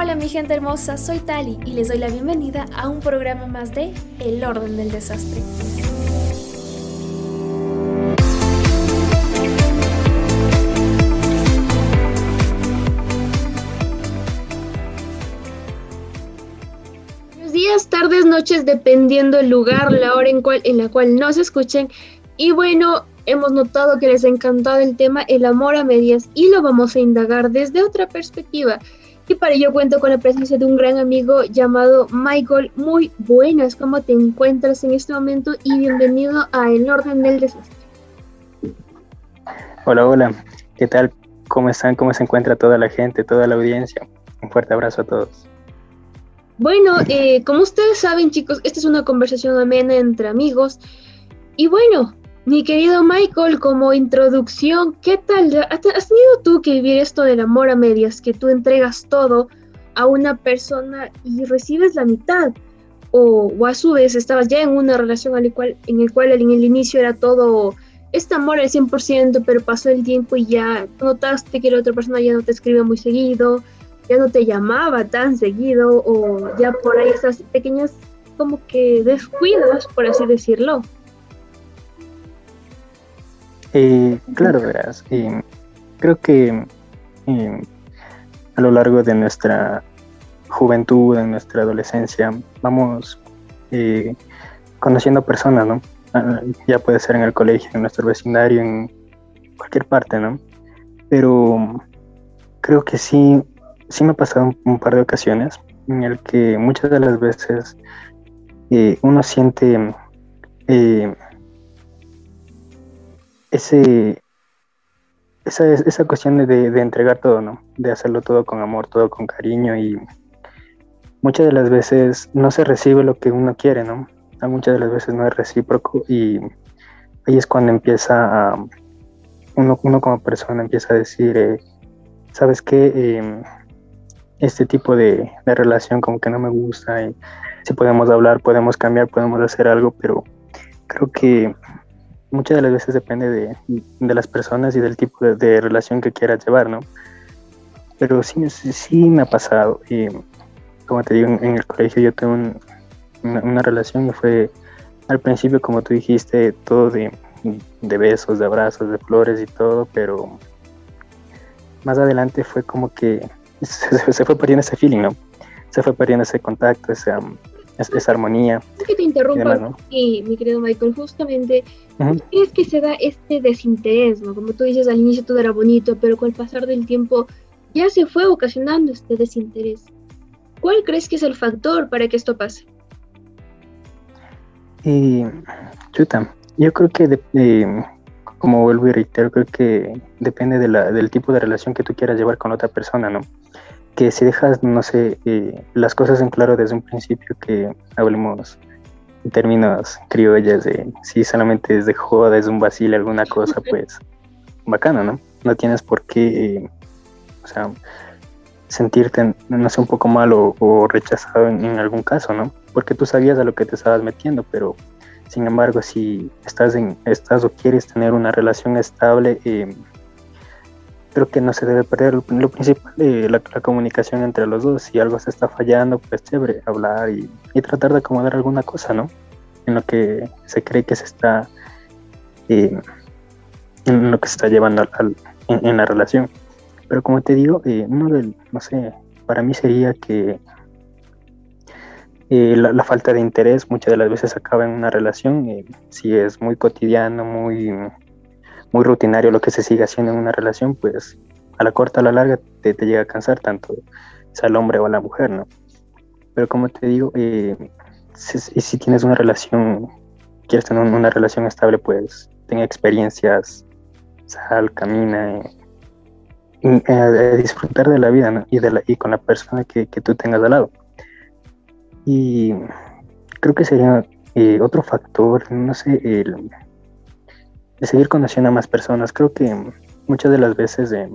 Hola mi gente hermosa, soy Tali y les doy la bienvenida a un programa más de El Orden del Desastre. Buenos días, tardes, noches, dependiendo el lugar, la hora en, cual, en la cual nos escuchen. Y bueno, hemos notado que les ha encantado el tema el amor a medias y lo vamos a indagar desde otra perspectiva. Y para ello cuento con la presencia de un gran amigo llamado Michael. Muy buenas, ¿cómo te encuentras en este momento? Y bienvenido a El Orden del Desastre. Hola, hola, ¿qué tal? ¿Cómo están? ¿Cómo se encuentra toda la gente, toda la audiencia? Un fuerte abrazo a todos. Bueno, eh, como ustedes saben chicos, esta es una conversación amena entre amigos. Y bueno, mi querido Michael, como introducción, ¿qué tal? ¿Has tenido tú que vivir esto del amor a medias, que tú entregas todo a una persona y recibes la mitad? O, a su vez estabas ya en una relación al cual, en el cual en el inicio era todo este amor al 100%, pero pasó el tiempo y ya notaste que la otra persona ya no te escribe muy seguido, ya no te llamaba tan seguido, o ya por ahí esas pequeñas como que descuidos, por así decirlo. Eh, claro, verás. creo que eh, a lo largo de nuestra juventud, en nuestra adolescencia, vamos eh, conociendo personas, ¿no? Ah, ya puede ser en el colegio, en nuestro vecindario, en cualquier parte, ¿no? Pero creo que sí, sí me ha pasado un, un par de ocasiones en el que muchas de las veces uno siente ese, esa, esa cuestión de, entregar todo, ¿no? De hacerlo todo con amor, todo con cariño y muchas de las veces no se recibe lo que uno quiere, ¿no? Muchas de las veces no es recíproco y ahí es cuando empieza a, uno, uno como persona empieza a decir, eh, ¿sabes qué? Em, este tipo de, de, relación como que no me gusta y si podemos hablar, podemos cambiar, podemos hacer algo, pero creo que muchas de las veces depende de, las personas y del tipo de, relación que quieras llevar, ¿no? Pero sí, sí me ha pasado. Y como te digo, en, el colegio yo tuve una, relación y fue al principio, como tú dijiste, todo de, besos, de abrazos, de flores y todo, pero más adelante fue como que se, fue perdiendo ese feeling, ¿no? Se fue perdiendo ese contacto, esa, esa armonía. que te interrumpa, y, mi querido Michael, justamente, es que se da este desinterés, ¿no? Como tú dices, al inicio todo era bonito, pero con el pasar del tiempo ya se fue ocasionando este desinterés. ¿Cuál crees que es el factor para que esto pase? Y, chuta, yo creo que, como vuelvo y reitero, creo que depende de la, del tipo de relación que tú quieras llevar con otra persona, ¿no? Que si dejas, no sé, eh, las cosas en claro desde un principio, que hablemos en términos criollas de si solamente es de joda, es un vacile, alguna cosa, pues bacano, ¿no? No tienes por qué, eh, o sea, sentirte, no sé, un poco mal o, rechazado en, algún caso, ¿no? Porque tú sabías a lo que te estabas metiendo, pero sin embargo, si estás, en, estás o quieres tener una relación estable, eh, creo que no se debe perder lo, principal, eh, la, comunicación entre los dos. Si algo se está fallando, pues chévere, hablar y, tratar de acomodar alguna cosa, ¿no? En lo que se cree que se está, eh, en lo que se está llevando en, la relación. Pero como te digo, eh, uno del, no sé, para mí sería que la, la, falta de interés muchas de las veces acaba en una relación, si es muy cotidiano, muy muy rutinario lo que se sigue haciendo en una relación, pues a la corta o a la larga te, llega a cansar tanto sea el hombre o la mujer, ¿no? Pero como te digo, eh, si, tienes una relación, quieres tener una relación estable, pues tenga experiencias, sal, camina, eh, eh, disfrutar de la vida ¿no? y, de la, y con la persona que, que, tú tengas al lado. Y creo que sería otro factor, no sé, el, de seguir conociendo a más personas. Creo que muchas de las veces eh,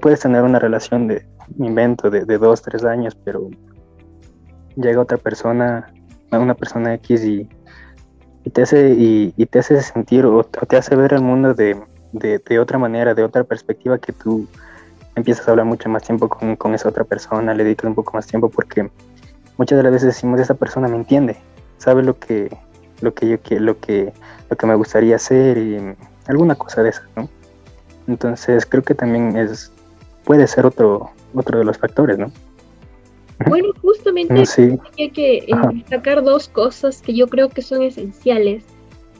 puedes tener una relación de invento de, dos, tres años, pero llega otra persona, una persona X y, te hace y, te hace sentir o, te hace ver el mundo de, otra manera, de otra perspectiva que tú empiezas a hablar mucho más tiempo con, con esa otra persona, le dedicas un poco más tiempo porque muchas de las veces decimos esa persona me entiende, sabe lo que lo que yo lo que lo que me gustaría hacer y alguna cosa de esas, ¿no? Entonces creo que también es puede ser otro otro de los factores, ¿no? Bueno, justamente hay que destacar dos cosas que yo creo que son esenciales.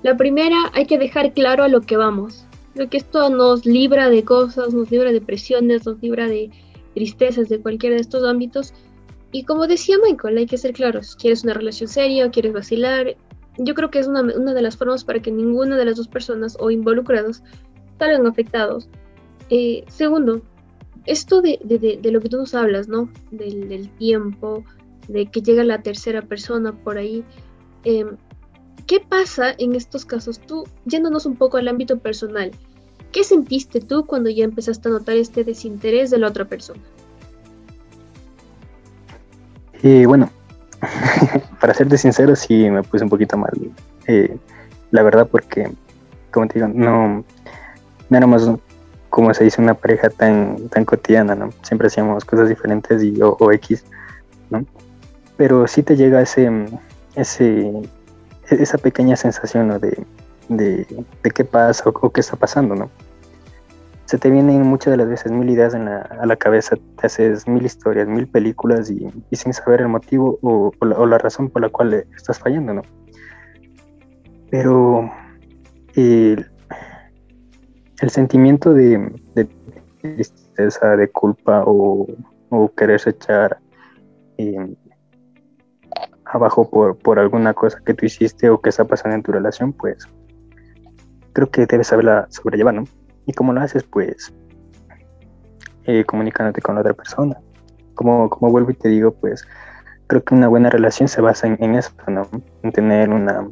La primera, hay que dejar claro a lo que vamos. Creo que esto nos libra de cosas, nos libra de presiones, nos libra de tristezas de cualquiera de estos ámbitos. Y como decía Michael, hay que ser claros. ¿Quieres una relación seria o quieres vacilar? Yo creo que es una, de las formas para que ninguna de las dos personas o involucrados salgan afectados. Eh, segundo, esto de, lo que tú nos hablas, ¿no? Del, tiempo, de que llega la tercera persona por ahí. Em, ¿Qué pasa en estos casos? Tú, yéndonos un poco al ámbito personal, ¿qué sentiste tú cuando ya empezaste a notar este desinterés de la otra persona? Y bueno, para serte sincero, sí me puse un poquito mal. Eh, la verdad, porque, como te digo, no, no éramos, como se dice, una pareja tan, tan cotidiana, ¿no? Siempre hacíamos cosas diferentes y o, X, ¿no? Pero sí te llega ese, ese esa pequeña sensación de, de, qué pasa o, qué está pasando, ¿no? Se te vienen muchas de las veces mil ideas en la, a la cabeza, te haces mil historias, mil películas y, sin saber el motivo o, la, razón por la cual estás fallando, ¿no? Pero el, sentimiento de, tristeza, de culpa o, querer echar eh, abajo por, por alguna cosa que tú hiciste o que está pasando en tu relación, pues creo que debes saberla sobrellevar, ¿no? Y cómo lo haces, pues eh, comunicándote con la otra persona. Como, como vuelvo y te digo, pues creo que una buena relación se basa en, eso, ¿no? En tener una,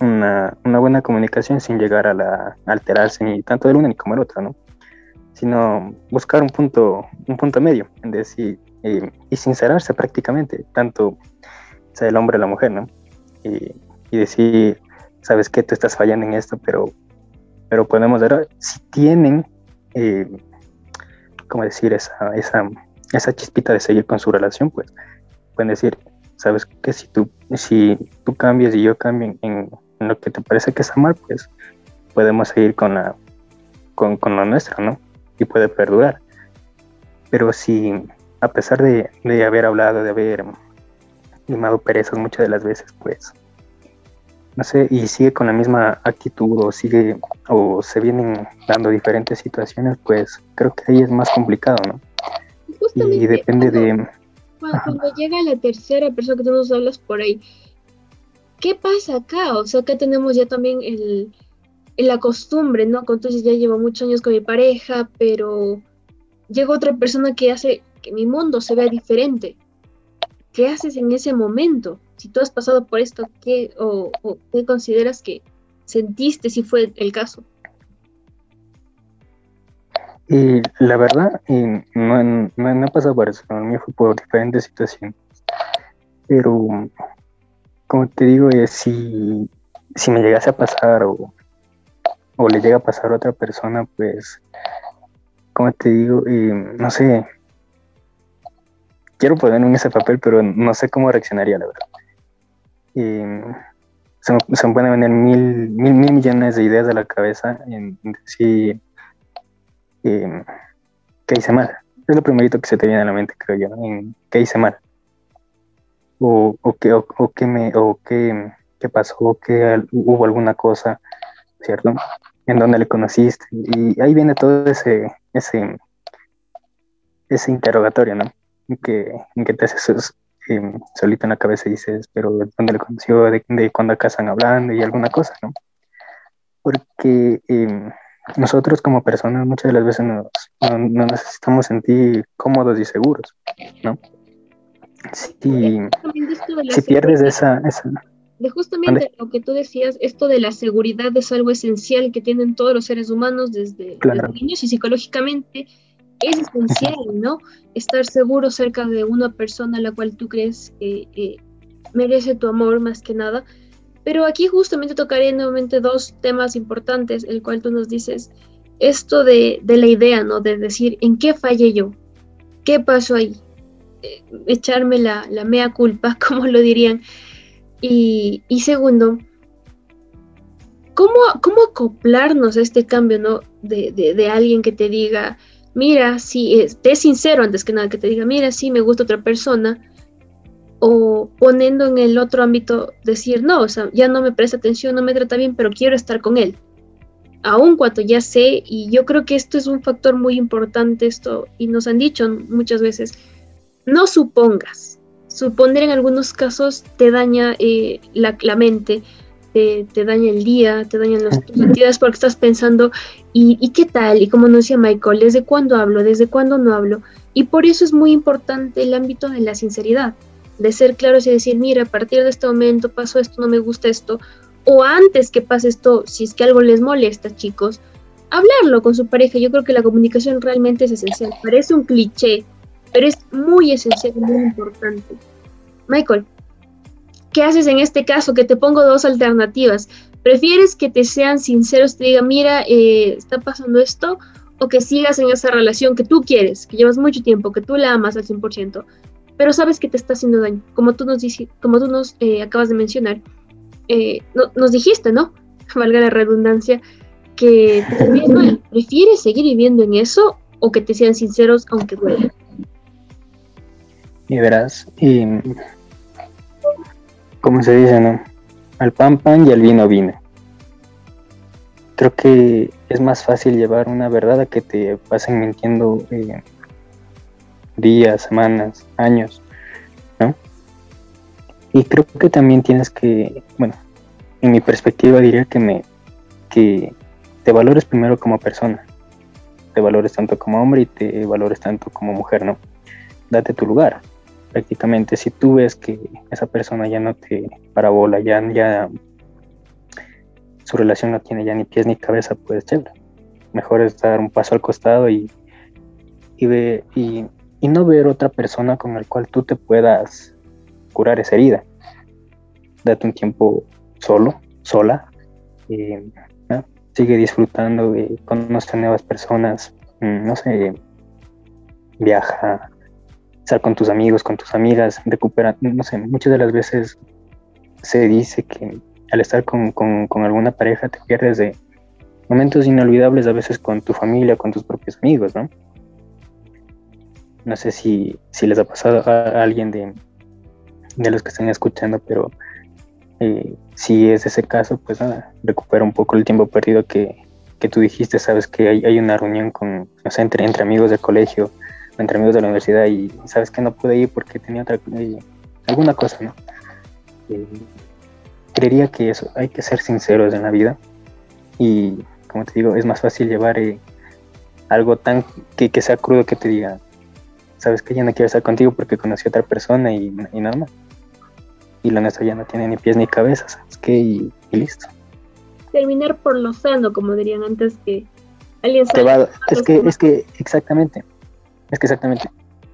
una, una, buena comunicación sin llegar a, la, alterarse ni tanto del uno ni como el otro, ¿no? Sino buscar un punto, un punto medio, en decir, eh, y sincerarse prácticamente, tanto sea el hombre o la mujer, ¿no? Y, decir, sabes que tú estás fallando en esto, pero, pero podemos ver si tienen, eh, ¿cómo decir? Esa, esa, esa chispita de seguir con su relación, pues pueden decir, sabes que si tú, si tú cambias y yo cambio en, lo que te parece que está mal, pues podemos seguir con la con, con lo nuestro, ¿no? Y puede perdurar. Pero si a pesar de, de haber hablado, de haber limado perezas muchas de las veces, pues, no sé, y sigue con la misma actitud o sigue, o se vienen dando diferentes situaciones, pues creo que ahí es más complicado, ¿no? y depende de... Cuando, llega la tercera persona que tú nos hablas por ahí, ¿qué pasa acá? O sea, acá tenemos ya también el, la costumbre, ¿no? Entonces ya llevo muchos años con mi pareja, pero llega otra persona que hace que mi mundo se vea diferente. ¿qué haces en ese momento? Si tú has pasado por esto, ¿qué, o, qué consideras que sentiste si fue el caso? Y la verdad, no, no, he pasado por eso, a mí fue por diferentes situaciones. Pero, como te digo, si, me llegase a pasar o, o le llega a pasar a otra persona, pues, como te digo, eh, no sé, quiero ponerme en ese papel, pero no sé cómo reaccionaría, la verdad. Y se, me pueden venir mil, mil, mil millones de ideas de la cabeza en decir qué hice mal. Es lo primerito que se te viene a la mente, creo yo, en qué hice mal. O, o, qué, o, qué, me, o qué, qué pasó, que hubo alguna cosa, ¿cierto? En donde le conociste. Y ahí viene todo ese, ese, ese interrogatorio, ¿no? que, que te haces eh, solito en la cabeza dices, pero ¿dónde le conoció? ¿De, de cuándo acá están hablando? Y alguna cosa, ¿no? Porque em, nosotros como personas muchas de las veces nos, no, necesitamos sentir cómodos y seguros, ¿no? Si, si pierdes esa, esa... De justamente lo que tú decías, esto de la seguridad es algo esencial que tienen todos los seres humanos desde, desde niños y psicológicamente es esencial, ¿no? Estar seguro cerca de una persona a la cual tú crees que merece tu amor más que nada. Pero aquí justamente tocaré nuevamente dos temas importantes, el cual tú nos dices, esto de, la idea, ¿no? De decir, ¿en qué fallé yo? ¿Qué pasó ahí? Eh, echarme la, mea culpa, como lo dirían. Y, segundo, ¿cómo, ¿cómo, acoplarnos a este cambio, ¿no? De, alguien que te diga, mira, sí, esté sincero antes que nada, que te diga, mira, sí, me gusta otra persona, o poniendo en el otro ámbito, decir, no, o sea, ya no me presta atención, no me trata bien, pero quiero estar con él aún cuando ya sé, y yo creo que esto es un factor muy importante, esto, y nos han dicho muchas veces, no supongas. Suponer en algunos casos te daña eh, la, mente, te, daña el día, te dañan las tus porque estás pensando, ¿y, ¿y qué tal? Y como decía Michael, ¿desde cuándo hablo? ¿Desde cuándo no hablo? Y por eso es muy importante el ámbito de la sinceridad, de ser claros y decir, mira, a partir de este momento pasó esto, no me gusta esto, o antes que pase esto, si es que algo les molesta, chicos, hablarlo con su pareja. Yo creo que la comunicación realmente es esencial. Parece un cliché, pero es muy esencial muy importante. Michael, ¿qué haces en este caso? Que te pongo dos alternativas. ¿Prefieres que te sean sinceros, te digan, mira, eh, está pasando esto? O que sigas en esa relación que tú quieres, que llevas mucho tiempo, que tú la amas al 100%, pero sabes que te está haciendo daño, como tú nos, como tú nos eh, acabas de mencionar eh, nos dijiste, ¿no? Valga la redundancia, que ¿Prefieres seguir viviendo en eso o que te sean sinceros aunque duele? Y verás, y, como se dice, ¿no? Al pan pan y al vino vino. Creo que es más fácil llevar una verdad a que te pasen mintiendo eh, días, semanas, años. Y creo que también tienes que, bueno, en mi perspectiva diría que me que te valores primero como persona. Te valores tanto como hombre y te valores tanto como mujer, ¿no? Date tu lugar. Prácticamente si tú ves que esa persona ya no te parabola, ya ya su relación no tiene ya ni pies ni cabeza, pues chévere. Mejor es dar un paso al costado y y, ve, y, y no ver otra persona con el cual tú te puedas curar esa herida. Date un tiempo solo, sola. Eh, sigue disfrutando, eh, conoce nuevas personas, mm, no sé, viaja, estar con tus amigos, con tus amigas, recupera, no sé, muchas de las veces se dice que al estar con, alguna pareja te pierdes de momentos inolvidables a veces con tu familia, con tus propios amigos, ¿no? No sé si, si les ha pasado a alguien de, de los que están escuchando, pero eh, si es ese caso, pues nada, recupera un poco el tiempo perdido que, tú dijiste, sabes que hay, una reunión con, no sé, entre, entre amigos del colegio, entre amigos de la universidad y sabes que no pude ir porque tenía otra, eh, alguna cosa, ¿no? Eh, creería que eso, hay que ser sinceros en la vida y, como te digo, es más fácil llevar algo tan que, que sea crudo que te diga, sabes que ya no quiero estar contigo porque conocí a otra persona y, y nada más. Y la nuestra ya no tiene ni pies ni cabeza, ¿sabes qué? Y, listo. Terminar por lo sano, como dirían antes que alguien sabe. es que, es que, exactamente, es que exactamente,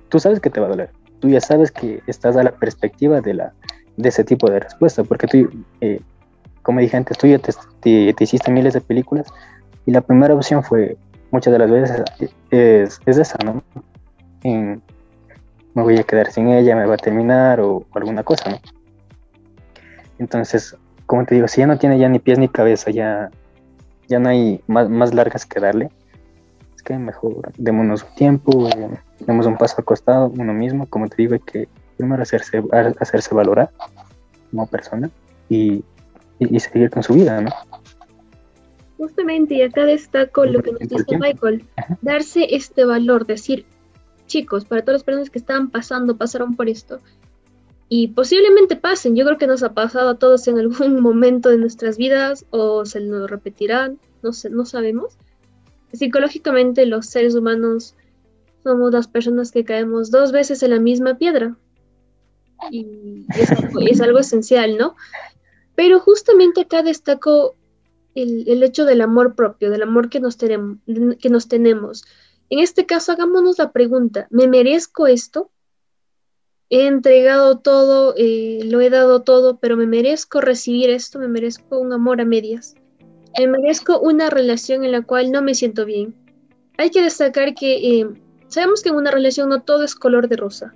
tú sabes que te va a doler. Tú ya sabes que estás a la perspectiva de, la, de ese tipo de respuesta, porque tú, eh, como dije antes, tú ya te, te, hiciste miles de películas y la primera opción fue, muchas de las veces, es, es esa, ¿no? me voy a quedar sin ella, me va a terminar o, alguna cosa, ¿no? Entonces, como te digo, si ya no tiene ya ni pies ni cabeza, ya, ya no hay más, largas que darle, que mejor démonos un tiempo, eh, demos un paso acostado uno mismo, como te digo, hay que primero hacerse, hacerse valorar como persona y, y, seguir con su vida, ¿no? Justamente, y acá destaco lo que nos dice Michael, darse este valor, decir, chicos, para todas las personas que estaban pasando, pasaron por esto, y posiblemente pasen, yo creo que nos ha pasado a todos en algún momento de nuestras vidas o se nos repetirán, no, sé, no sabemos. Psicológicamente los seres humanos somos las personas que caemos dos veces en la misma piedra. Y es algo, esencial, ¿no? Pero justamente acá destaco el, el, hecho del amor propio, del amor que nos, tenemos, que nos tenemos. En este caso, hagámonos la pregunta, ¿me merezco esto? He entregado todo, eh, lo he dado todo, pero me merezco recibir esto, me merezco un amor a medias. Me merezco una relación en la cual no me siento bien. Hay que destacar que eh, sabemos que en una relación no todo es color de rosa,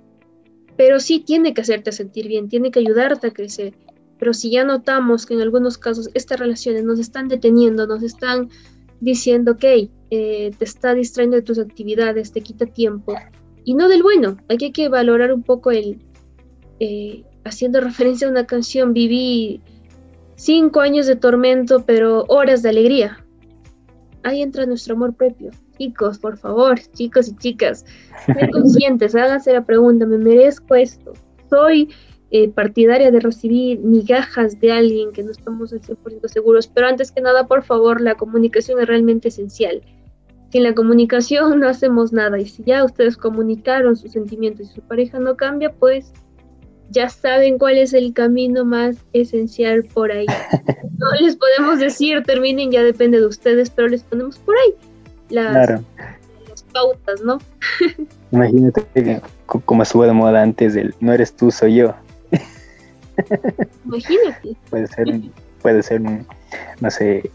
pero sí tiene que hacerte sentir bien, tiene que ayudarte a crecer. Pero si ya notamos que en algunos casos estas relaciones nos están deteniendo, nos están diciendo, ok, eh, te está distrayendo de tus actividades, te quita tiempo, y no del bueno, aquí hay que valorar un poco el, eh, haciendo referencia a una canción, viví cinco años de tormento, pero horas de alegría. Ahí entra nuestro amor propio. Chicos, por favor, chicos y chicas, sean conscientes, háganse la pregunta, ¿me merezco esto? ¿Soy eh, partidaria de recibir migajas de alguien que no estamos al 100% seguros? Pero antes que nada, por favor, la comunicación es realmente esencial. Sin la comunicación no hacemos nada y si ya ustedes comunicaron sus sentimientos y su pareja no cambia, pues ya saben cuál es el camino más esencial por ahí. No les podemos decir, terminen, ya depende de ustedes, pero les ponemos por ahí las, pautas, ¿no? Imagínate que, como estuvo de moda antes del no eres tú, soy yo. Imagínate. Puede ser, puede ser, no sé,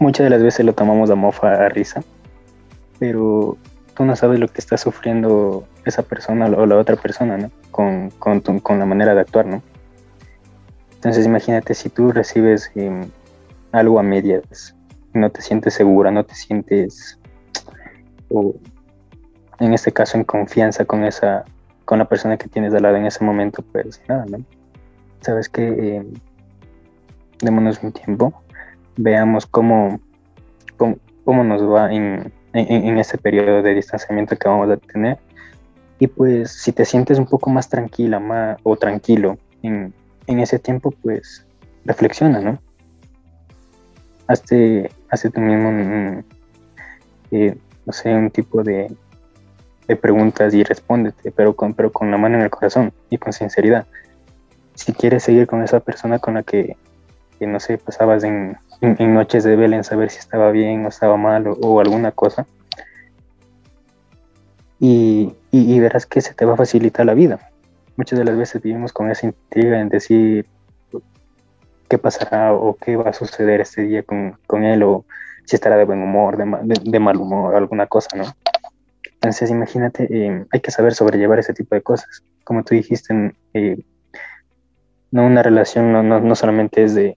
muchas de las veces lo tomamos a mofa, a risa, pero tú no sabes lo que está sufriendo esa persona o la otra persona, ¿no? Con, con, la manera de actuar, ¿no? Entonces imagínate si tú recibes em, algo a medias, no te sientes segura, no te sientes, o en este caso en confianza con esa, con la persona que tienes al lado en ese momento, pues nada, ¿no? Sabes que em, démonos un tiempo, veamos cómo, cómo, nos va en, en, ese periodo de distanciamiento que vamos a tener. Y pues si te sientes un poco más tranquila más, o tranquilo en, en ese tiempo, pues reflexiona, ¿no? Hazte, hazte tú mismo, eh, no sé, un tipo de, de, preguntas y respóndete, pero con, pero con la mano en el corazón y con sinceridad. Si quieres seguir con esa persona con la que, que no sé, pasabas en, en, noches de vela en saber si estaba bien o estaba mal o, alguna cosa. Y, y, verás que se te va a facilitar la vida. Muchas de las veces vivimos con esa intriga en decir qué pasará o qué va a suceder este día con, con él o si estará de buen humor, de, de, mal humor, alguna cosa, ¿no? Entonces, imagínate, eh, hay que saber sobrellevar ese tipo de cosas. Como tú dijiste, eh, no una relación no, no, no solamente es de,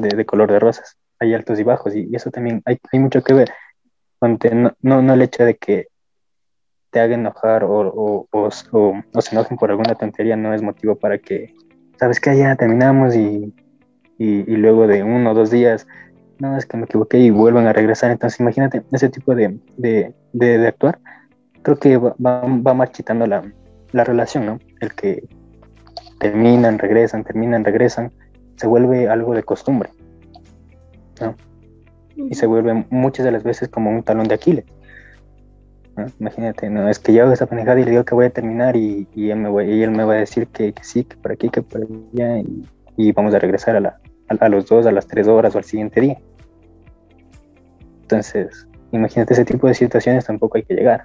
de, color de rosas. Hay altos y bajos y, eso también hay, hay, mucho que ver. no, no, el hecho de que te haga enojar o, o, se enojen por alguna tontería no es motivo para que, sabes que ya terminamos y, y, luego de uno o dos días, no, es que me equivoqué y vuelvan a regresar. Entonces imagínate ese tipo de, de, de, actuar. Creo que va, va, marchitando la, la relación, ¿no? El que terminan, regresan, terminan, regresan se vuelve algo de costumbre, ¿no? Y se vuelve muchas de las veces como un talón de Aquiles. Imagínate, no es que yo hago esa pendejada y le digo que voy a terminar y, y, él, me y él me va a decir que, sí, que por aquí, que por allá y, vamos a regresar a, la, a, los dos, a las tres horas o al siguiente día. Entonces, imagínate ese tipo de situaciones tampoco hay que llegar,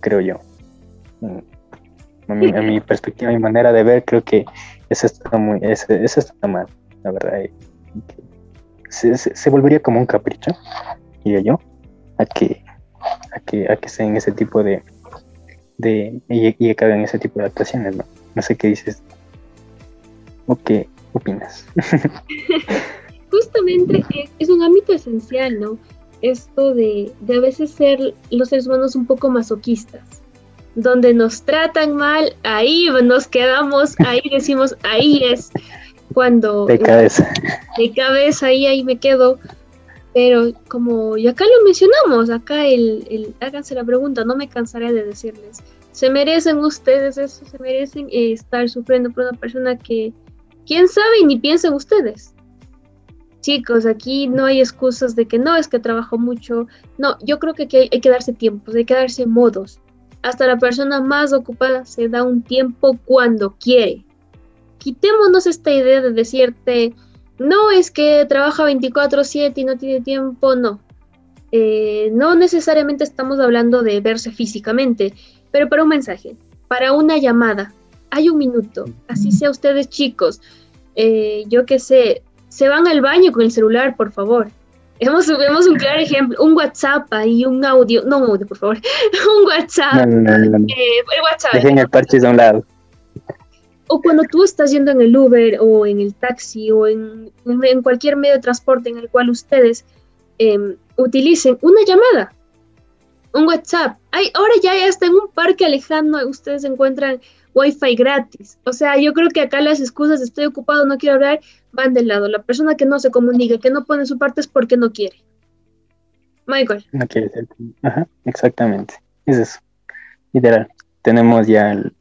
creo yo. Mm. A mi, a mi perspectiva, a mi manera de ver, creo que eso está muy, eso, está mal, la verdad. Se, se, volvería como un capricho, diría yo, a que, a que, a que sean ese tipo de, de y, y que hagan ese tipo de actuaciones, ¿no? No sé qué dices. ¿O qué opinas? Justamente es, un ámbito esencial, ¿no? Esto de, de a veces ser los seres humanos un poco masoquistas donde nos tratan mal, ahí nos quedamos, ahí decimos, ahí es cuando... De cabeza. De cabeza, ahí, ahí me quedo. Pero como y acá lo mencionamos, acá el, el, háganse la pregunta, no me cansaré de decirles, se merecen ustedes eso, se merecen eh, estar sufriendo por una persona que, quién sabe, ni piensen ustedes. Chicos, aquí no hay excusas de que no, es que trabajo mucho. No, yo creo que hay, hay que darse tiempos, hay que darse modos hasta la persona más ocupada se da un tiempo cuando quiere. Quitémonos esta idea de decirte, no es que trabaja 24/7 y no tiene tiempo, no. Eh, no necesariamente estamos hablando de verse físicamente, pero para un mensaje, para una llamada, hay un minuto, así sea ustedes chicos, eh, yo qué sé, se van al baño con el celular, por favor. Hemos, vemos un claro ejemplo, un WhatsApp ahí, un audio, no un audio, por favor, un WhatsApp. No, no, no, eh, el WhatsApp. Dejen el parche de un lado. O cuando tú estás yendo en el Uber o en el taxi o en, en cualquier medio de transporte en el cual ustedes em, utilicen una llamada, un WhatsApp. Ay, ahora ya hasta en un parque alejando ustedes encuentran Wi-Fi gratis. O sea, yo creo que acá las excusas estoy ocupado, no quiero hablar, van del lado. La persona que no se comunica, que no pone su parte es porque no quiere. Michael. No quiere ser. Ajá, exactamente. Es eso. Literal. Tenemos ya el,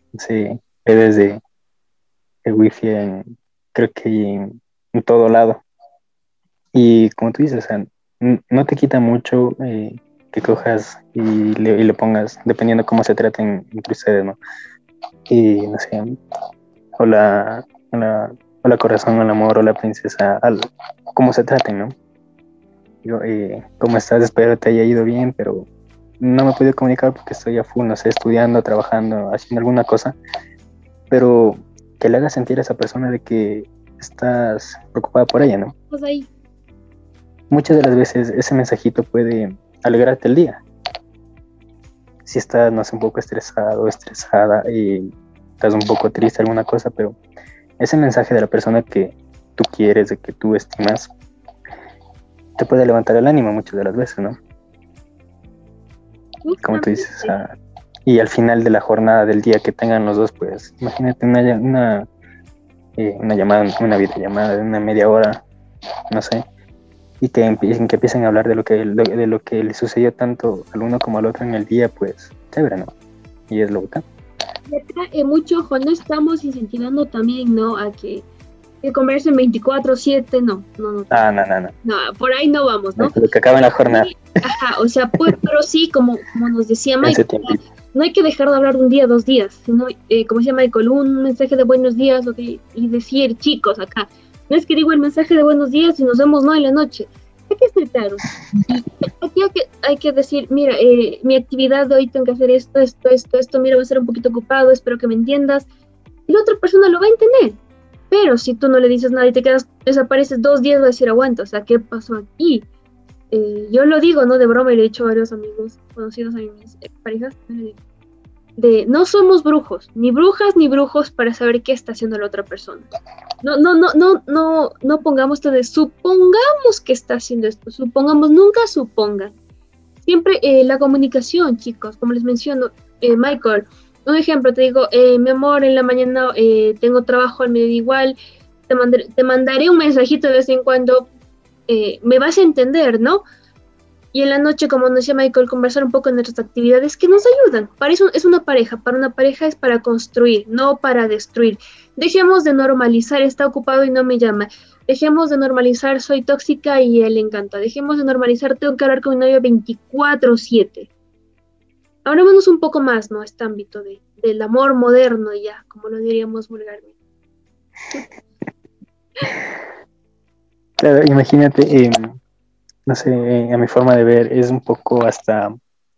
redes de, Wi-Fi en, creo que en, todo lado. Y como tú dices, o no te quita mucho eh, que cojas y le, y le, pongas, dependiendo cómo se traten entre ustedes, ¿no? y no sé, hola, hola, hola corazón, hola amor, hola princesa, al, cómo se traten, ¿no? Yo, eh, ¿cómo estás? Espero te haya ido bien, pero no me he podido comunicar porque estoy a full, no sé, estudiando, trabajando, haciendo alguna cosa, pero que le haga sentir a esa persona de que estás preocupada por ella, ¿no? Pues ahí. Muchas de las veces ese mensajito puede alegrarte el día, si estás, no sé, un poco estresado, estresada y estás un poco triste, alguna cosa, pero ese mensaje de la persona que tú quieres, de que tú estimas, te puede levantar el ánimo muchas de las veces, ¿no? Como tú dices, y al final de la jornada del día que tengan los dos, pues imagínate una, una, eh, una llamada, una videollamada de una media hora, no sé, y que empiecen, que empiecen a hablar de lo que de lo que le sucedió tanto al uno como al otro en el día, pues chévere, ¿no? Y es lo que eh, mucho ojo, no estamos incentivando también, ¿no? A que, que conversen 24-7, no, no, no. Ah, no, no, no. No, por ahí no vamos, ¿no? Lo que la jornada. ajá, o sea, pues, pero sí, como, como nos decía Michael, no hay que dejar de hablar un día, dos días, sino, eh, como decía Michael, un mensaje de buenos días y decir, chicos, acá, no es que digo el mensaje de buenos días y nos vemos no en la noche. Hay que ser claro. Aquí hay que, hay que decir, mira, eh, mi actividad de hoy tengo que hacer esto, esto, esto, esto, mira, voy a ser un poquito ocupado, espero que me entiendas. Y la otra persona lo va a entender. Pero si tú no le dices nada y te quedas, desapareces dos días, va a decir, aguanta, o sea, ¿qué pasó aquí? Eh, yo lo digo, ¿no? De broma y le he dicho a varios amigos conocidos a mis parejas, de no somos brujos, ni brujas ni brujos para saber qué está haciendo la otra persona. No, no, no, no, no, no pongamos esto de supongamos que está haciendo esto, supongamos, nunca supongan. Siempre eh, la comunicación, chicos, como les menciono, eh, Michael, un ejemplo, te digo, eh, mi amor, en la mañana tengo trabajo al mediodía igual, te, te mandaré un mensajito de vez en cuando, me vas a entender, ¿no? Y en la noche, como nos decía Michael, conversar un poco en nuestras actividades que nos ayudan. Para eso es una pareja. Para una pareja es para construir, no para destruir. Dejemos de normalizar, está ocupado y no me llama. Dejemos de normalizar, soy tóxica y él encanta. Dejemos de normalizar, tengo que hablar con mi novio 24-7. Hablémonos un poco más, ¿no? Este ámbito de, del amor moderno ya, como lo diríamos vulgarmente. Claro, imagínate, eh, no sé, a mi forma de ver, es un poco hasta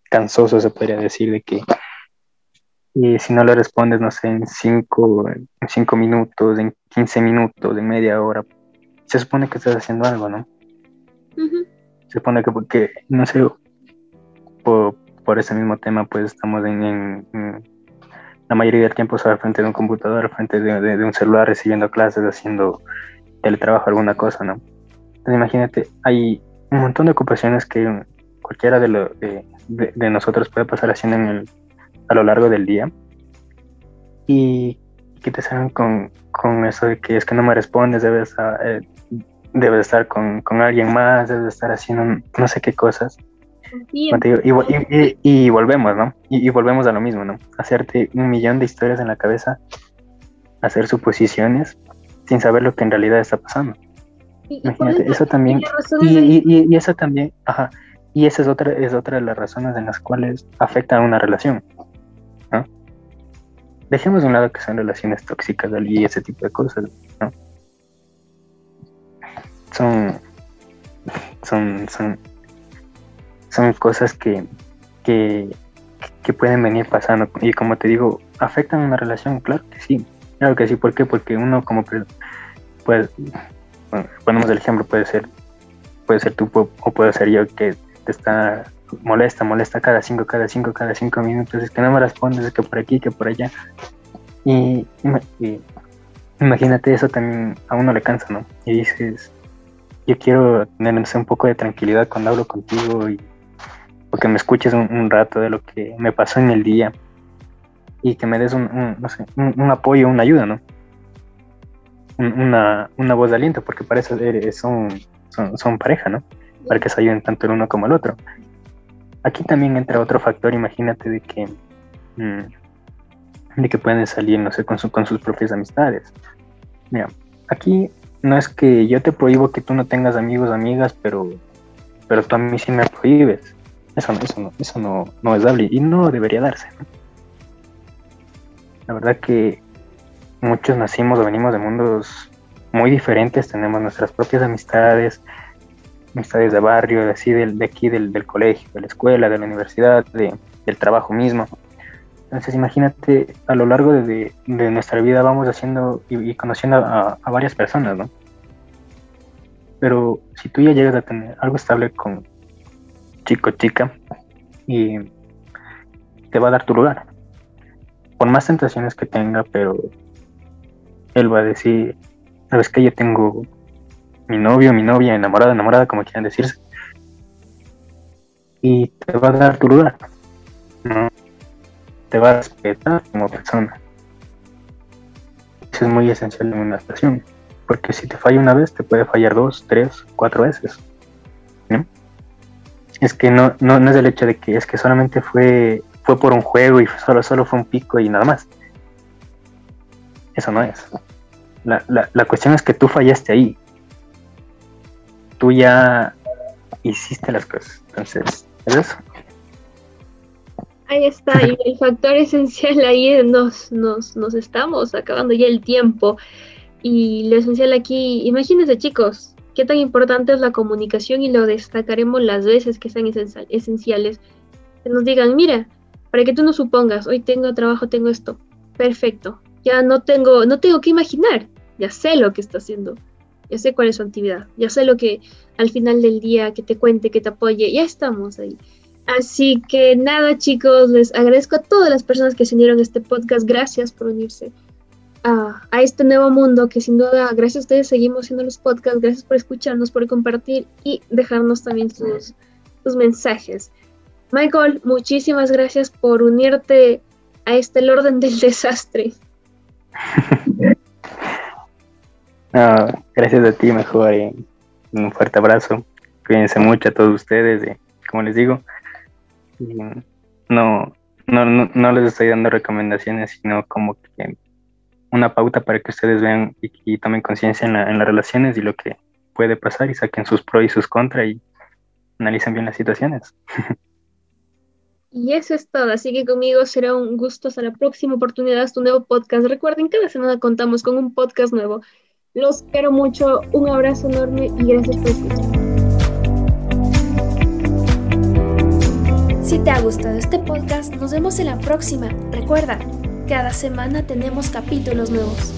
cansoso, se podría decir, de que y si no le respondes, no sé, en cinco, en cinco minutos, en 15 minutos, en media hora, se supone que estás haciendo algo, ¿no? Se supone que porque, no sé, por, por, ese mismo tema, pues estamos en, la mayoría del tiempo al frente de un computador, frente de, de, un celular, recibiendo clases, haciendo teletrabajo, alguna cosa, ¿no? Entonces imagínate, hay un montón de ocupaciones que cualquiera de, lo, de, nosotros puede pasar haciendo en el, a lo largo del día y que te salgan con, con, eso de que es que no me respondes, debes eh, debes estar con, con, alguien más, debes estar haciendo no sé qué cosas. Y, y, y, volvemos, ¿no? Y, volvemos a lo mismo, ¿no? Hacerte un millón de historias en la cabeza, hacer suposiciones sin saber lo que en realidad está pasando. Imagínate, eso también, y, y, eso también, ajá, y esa es otra, es otra de las razones en las cuales afecta a una relación. Dejemos de un lado que son relaciones tóxicas y ese tipo de cosas, ¿no? Son, son, son, son cosas que, que, pueden venir pasando y como te digo, afectan una relación, claro que sí, claro que sí, ¿por qué? Porque uno como pues ponemos el ejemplo, puede ser, puede ser tú o puede ser yo que te está molesta, molesta cada cinco, cada cinco, cada cinco minutos, es que no me respondes, es que por aquí, que por allá. Y, imagínate eso también a uno le cansa, ¿no? Y dices, yo quiero tener un poco de tranquilidad cuando hablo contigo y o que me escuches un, rato de lo que me pasó en el día y que me des un, no sé, un, apoyo, una ayuda, ¿no? Una, una, voz de aliento, porque para eso son, son, son pareja, ¿no? Para que se ayuden tanto el uno como el otro. Aquí también entra otro factor, imagínate de que, mm, de que pueden salir, no sé, con, con sus propias amistades. Mira, aquí no es que yo te prohíbo que tú no tengas amigos, amigas, pero, pero tú a mí sí me prohíbes. Eso, eso, no, eso no, no es dable y no debería darse. La verdad que muchos nacimos o venimos de mundos muy diferentes, tenemos nuestras propias amistades, amistades de barrio, así, de, de aquí, del, del, colegio, de la escuela, de la universidad, de, del trabajo mismo. Entonces imagínate, a lo largo de, de nuestra vida vamos haciendo y, conociendo a, a, varias personas, ¿no? Pero si tú ya llegas a tener algo estable con chico, chica, y te va a dar tu lugar. Por más tentaciones que tenga, pero él va a decir, sabes que yo tengo mi novio, mi novia, enamorada, enamorada, como quieran decirse. Y te va a dar tu lugar. ¿no? Te va a respetar como persona. Eso es muy esencial en una relación. Porque si te falla una vez, te puede fallar dos, tres, cuatro veces. Es que no, no, no es el hecho de que es que solamente fue, fue por un juego y solo, solo fue un pico y nada más. Eso no es. La, la, la cuestión es que tú fallaste ahí tú ya hiciste las cosas. Entonces, ¿es eso? Ahí está, y el factor esencial ahí nos, nos, nos estamos acabando ya el tiempo. Y lo esencial aquí, imagínense chicos, qué tan importante es la comunicación y lo destacaremos las veces que sean esenciales. Que nos digan, mira, para que tú no supongas, hoy tengo trabajo, tengo esto. Perfecto. Ya no tengo, no tengo que imaginar, ya sé lo que está haciendo ya sé cuál es su actividad, ya sé lo que al final del día que te cuente, que te apoye, ya estamos ahí. Así que nada chicos, les agradezco a todas las personas que se unieron a este podcast, gracias por unirse a, a, este nuevo mundo que sin duda, gracias a ustedes seguimos haciendo los podcasts, gracias por escucharnos, por compartir y dejarnos también sus, sus mensajes. Michael, muchísimas gracias por unirte a este el orden del desastre. gracias a ti, mejor. un fuerte abrazo. Cuídense mucho a todos ustedes. como les digo, no, no, no, les estoy dando recomendaciones, sino como que una pauta para que ustedes vean y, tomen conciencia en, en, las relaciones y lo que puede pasar y saquen sus pros y sus contras y analicen bien las situaciones. Y eso es todo, así que conmigo será un gusto hasta la próxima oportunidad, hasta un nuevo podcast. Recuerden, cada semana contamos con un podcast nuevo. Los quiero mucho, un abrazo enorme y gracias por escuchar. Si te ha gustado este podcast, nos vemos en la próxima. Recuerda, cada semana tenemos capítulos nuevos.